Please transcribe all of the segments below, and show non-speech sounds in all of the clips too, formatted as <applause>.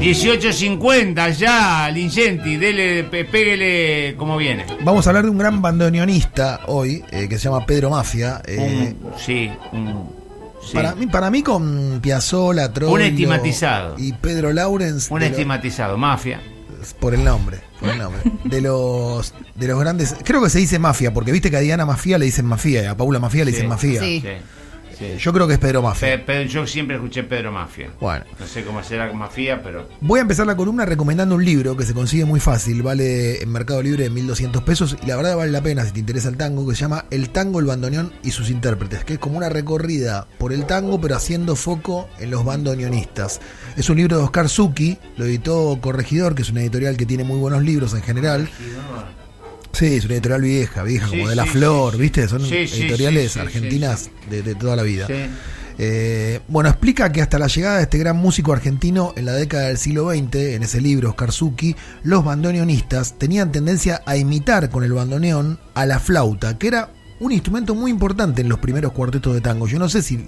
18.50 ya, Lincenti, dele, péguele como viene. Vamos a hablar de un gran bandoneonista hoy, eh, que se llama Pedro Mafia. eh, Un- sí, un- sí. Para, mí, para mí con Piazzolla, Troilo Un estigmatizado. y Pedro Lawrence un lo- estigmatizado, mafia. por el nombre, por el nombre. De los de los grandes, creo que se dice mafia, porque viste que a Diana Mafia le dicen mafia, y a Paula Mafia le Sí. dicen mafia. Sí. Sí, sí. Yo creo que es Pedro Mafia. Pe- yo siempre escuché Pedro Mafia. Bueno. No sé cómo será Mafia, pero. Voy a empezar la columna recomendando un libro que se consigue muy fácil, vale en Mercado Libre de 1200 pesos y la verdad vale la pena si te interesa el tango, que se llama El tango, el bandoneón y sus intérpretes, que es como una recorrida por el tango pero haciendo foco en los bandoneonistas. Es un libro de Oscar Zucchi, lo editó Corregidor, que es una editorial que tiene muy buenos libros en general. Sí, es una editorial vieja, vieja, Sí, como de La sí, Flor. ¿viste? Son editoriales argentinas De, de toda la vida. Eh, bueno, explica que hasta la llegada de este gran músico argentino en la década del siglo XX, en ese libro, Oscar Zucchi, los bandoneonistas tenían tendencia a imitar con el bandoneón a la flauta, que era un instrumento muy importante en los primeros cuartetos de tango. Yo no sé si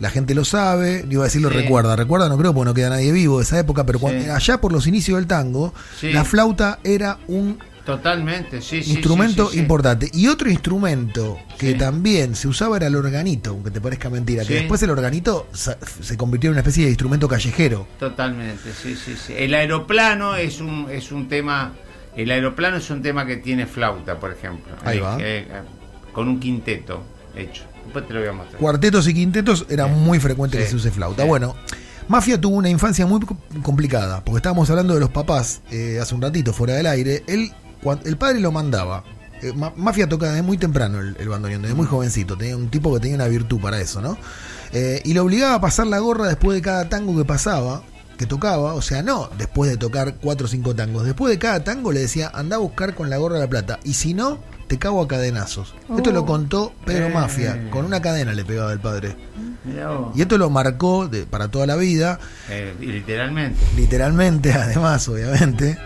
la gente lo sabe, iba a decir lo Sí. recuerda, recuerda no creo porque no queda nadie vivo de esa época, pero cuando- Sí. allá por los inicios del tango, Sí. la flauta era un Totalmente, sí, sí. instrumento sí, sí, sí. importante. Y otro instrumento que también se usaba era el organito, aunque te parezca mentira, que después el organito se convirtió en una especie de instrumento callejero. Totalmente, sí, sí, sí. El aeroplano es un, es un tema. El aeroplano es un tema que tiene flauta, por ejemplo. Ahí Eh, va. eh, con un quinteto hecho. Después te lo voy a mostrar. Cuartetos y quintetos era muy frecuente que se use flauta. Bueno, Mafia tuvo una infancia muy co- complicada, porque estábamos hablando de los papás eh, hace un ratito fuera del aire. Él, el padre lo mandaba. Eh, Ma- Mafia toca desde muy temprano el, el bandoneón, desde muy Mm. jovencito. Tenía un tipo que tenía una virtud para eso, ¿no? Eh, y lo obligaba a pasar la gorra después de cada tango que pasaba, que tocaba. O sea, no después de tocar cuatro o cinco tangos. Después de cada tango le decía, anda a buscar con la gorra la plata. Y si no, te cago a cadenazos. Esto lo contó Pedro Eh. Mafia. Con una cadena le pegaba el padre. Y esto lo marcó de- para toda la vida, Eh, literalmente. literalmente, <laughs> además, obviamente.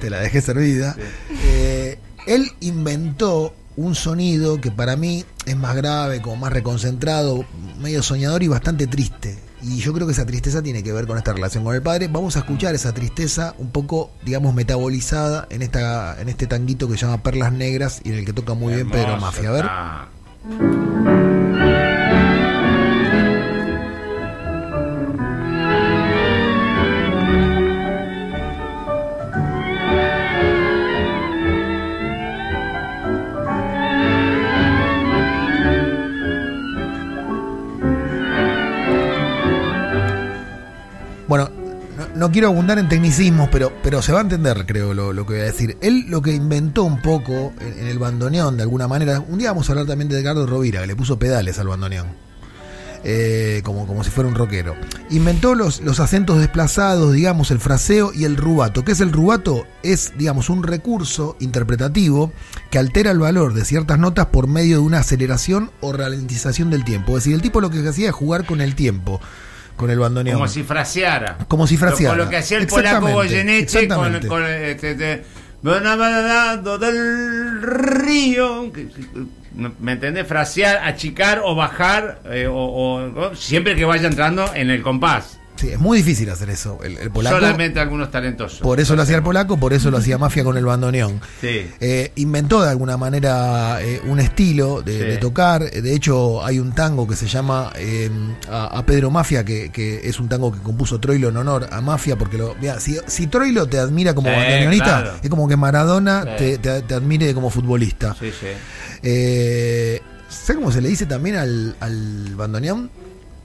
Te la dejé servida. Eh, él inventó un sonido que para mí es más grave, como más reconcentrado, medio soñador y bastante triste. Y yo creo que esa tristeza tiene que ver con esta relación con el padre. Vamos a escuchar esa tristeza un poco, digamos, metabolizada en esta en este tanguito que se llama Perlas Negras y en el que toca muy bien Pedro Mafia. A ver. está. No, no quiero abundar en tecnicismos, pero, pero se va a entender, creo, lo, que voy a decir. Él lo que inventó un poco en, en el bandoneón, de alguna manera, un día vamos a hablar también de Edgardo Rovira, que le puso pedales al bandoneón. Eh, como, como si fuera un rockero. Inventó los, los acentos desplazados, digamos, el fraseo y el rubato. ¿Qué es el rubato? Es, digamos, un recurso interpretativo que altera el valor de ciertas notas por medio de una aceleración o ralentización del tiempo. Es decir, el tipo lo que hacía es jugar con el tiempo, con el bandoneón. Como si fraseara. Como si fraseara. Lo, lo que hacía el polaco Goyeneche con, con este, este, del río. ¿Me entendés? Frasear, achicar o bajar, eh, o- o- siempre que vaya entrando en el compás. Sí, es muy difícil hacer eso. El, el polaco, Solamente algunos talentosos. por eso lo hacía el polaco, por eso lo hacía Mafia con el bandoneón. Sí. Eh, inventó de alguna manera eh, un estilo de, Sí. de tocar. De hecho, hay un tango que se llama eh, a, a Pedro Mafia, que, que es un tango que compuso Troilo en honor a Mafia, porque lo, mirá, si, si Troilo te admira como bandoneonista, claro. es como que Maradona te, te- te admire como futbolista. Sí, sí. Eh, ¿Sabes cómo se le dice también al, al bandoneón?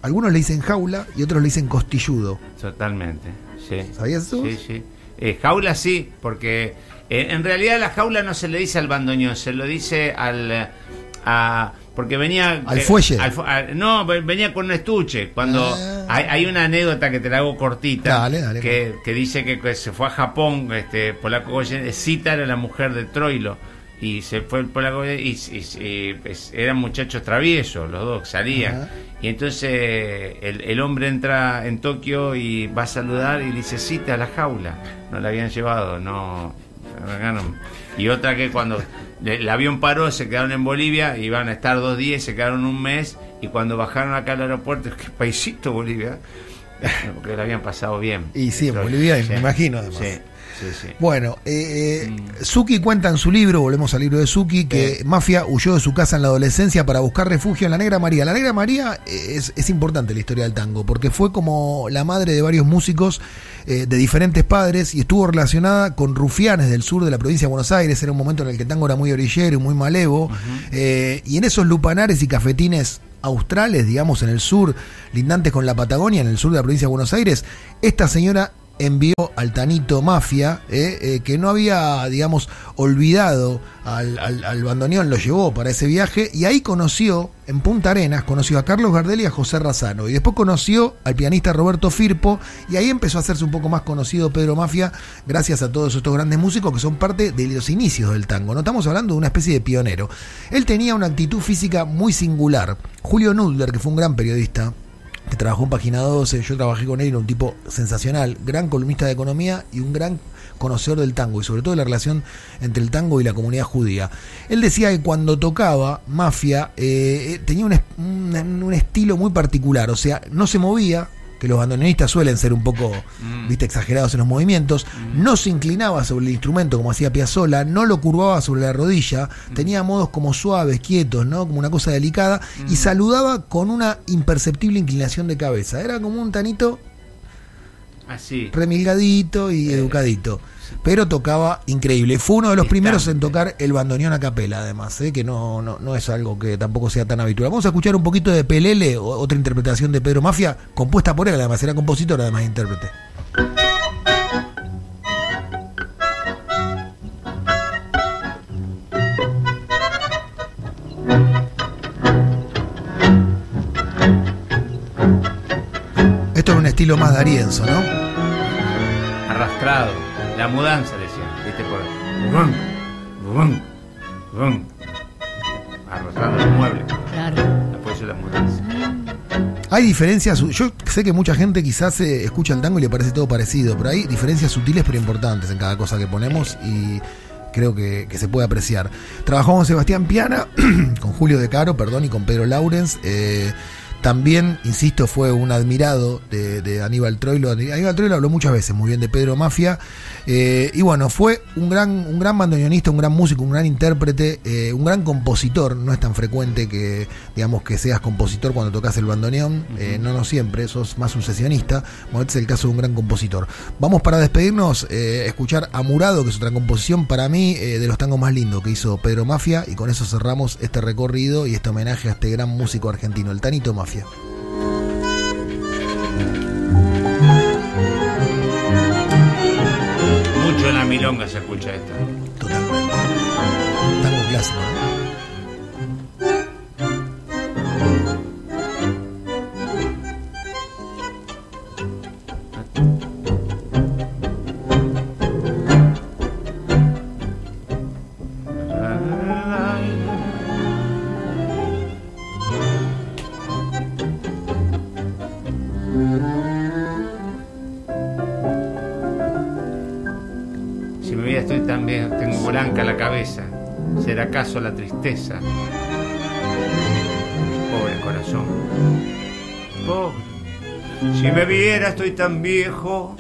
Algunos le dicen jaula y otros le dicen costilludo. Totalmente. Sí. ¿Sabías eso? Sí, sí. Eh, jaula sí, porque eh, en realidad la jaula no se le dice al bandoneón, se lo dice al. a- porque venía. Al eh, fuelle. al fu- a- no, ve- venía con un estuche. Cuando. Ah. Hay, hay una anécdota que te la hago cortita. Dale, dale. que, que dice que, que se fue a Japón, este polaco Goyen, Cita era la mujer de Troilo. Y se fue el polaco Goyen y, y- y, pues, eran muchachos traviesos, los dos salían. Y entonces el, el hombre entra en Tokio y va a saludar y dice cita a la jaula. No la habían llevado, no. Y otra que cuando el avión paró, se quedaron en Bolivia, iban a estar dos días, se quedaron un mes. Y cuando bajaron acá al aeropuerto, <laughs> qué paisito Bolivia. <laughs> porque lo habían pasado bien. Y sí, en Bolivia, Sí. me imagino además. Sí, sí, sí. Bueno, eh, eh, Mm. Suki cuenta en su libro, volvemos al libro de Suki, que. Mafia huyó de su casa en la adolescencia para buscar refugio en la Negra María. La Negra María eh, es, es importante la historia del tango, porque fue como la madre de varios músicos eh, de diferentes padres y estuvo relacionada con rufianes del sur de la provincia de Buenos Aires. Era un momento en el que el tango era muy orillero y muy malevo. Eh, y en esos lupanares y cafetines australes, digamos, en el sur, lindantes con la Patagonia, en el sur de la provincia de Buenos Aires, esta señora envió al Tanito Mafia, eh, eh, que no había, digamos, olvidado al, al, al bandoneón, lo llevó para ese viaje y ahí conoció, en Punta Arenas, conoció a Carlos Gardel y a José Razano. Y después conoció al pianista Roberto Firpo y ahí empezó a hacerse un poco más conocido Pedro Mafia gracias a todos estos grandes músicos que son parte de los inicios del tango. No estamos hablando de una especie de pionero. Él tenía una actitud física muy singular. Julio Nudler, que fue un gran periodista, trabajó en Página 12, yo trabajé con él, era un tipo sensacional, gran columnista de economía y un gran conocedor del tango y sobre todo de la relación entre el tango y la comunidad judía. Él decía que cuando tocaba Mafia eh, eh, tenía un- un estilo muy particular, o sea, no se movía, que los bandoneonistas suelen ser un poco, Mm. viste, exagerados en los movimientos, no se inclinaba sobre el instrumento como hacía Piazzolla, no lo curvaba sobre la rodilla, tenía modos como suaves, quietos, ¿no? Como una cosa delicada, y saludaba con una imperceptible inclinación de cabeza. Era como un tanito Así. remilgadito y educadito. Pero tocaba increíble. Fue uno de los Distante. primeros en tocar el bandoneón a capela, además, ¿eh? que no, no, no es algo que tampoco sea tan habitual. Vamos a escuchar un poquito de Pelele, o- otra interpretación de Pedro Mafia, compuesta por él, además, era compositor, además intérprete. Esto es un estilo más darienzo, ¿no? Arrastrado. La mudanza, decían. ¿Viste? Por. Bum, bum, bum. Arrastrando el mueble. Claro. Por eso la mudanza. Hay diferencias, yo sé que mucha gente quizás eh, escucha el tango y le parece todo parecido, pero hay diferencias sutiles pero importantes en cada cosa que ponemos y creo que, que se puede apreciar. Trabajó con Sebastián Piana, <clears throat> con Julio De Caro, perdón, y con Pedro Laurens. eh, también, insisto, fue un admirado de, de Aníbal Troilo. Aníbal Troilo habló muchas veces muy bien de Pedro Mafia. eh, y bueno, fue un gran, un gran bandoneonista, un gran músico, un gran intérprete, eh, un gran compositor. No es tan frecuente que, digamos, que seas compositor cuando tocas el bandoneón. eh, no, no siempre, sos más un sesionista. Bueno, este es el caso de un gran compositor. Vamos para despedirnos, escuchar a Murado, que es otra composición para mí de los tangos más lindos que hizo Pedro Mafia. Y con eso cerramos este recorrido y este homenaje a este gran músico argentino, el Tanito Mafia. Mucho en la milonga se escucha esto. Totalmente. Tango clásico, ¿no? Vida estoy tan bien, tengo blanca la cabeza, ¿será acaso la tristeza? Pobre corazón, pobre. Si me viera estoy tan viejo,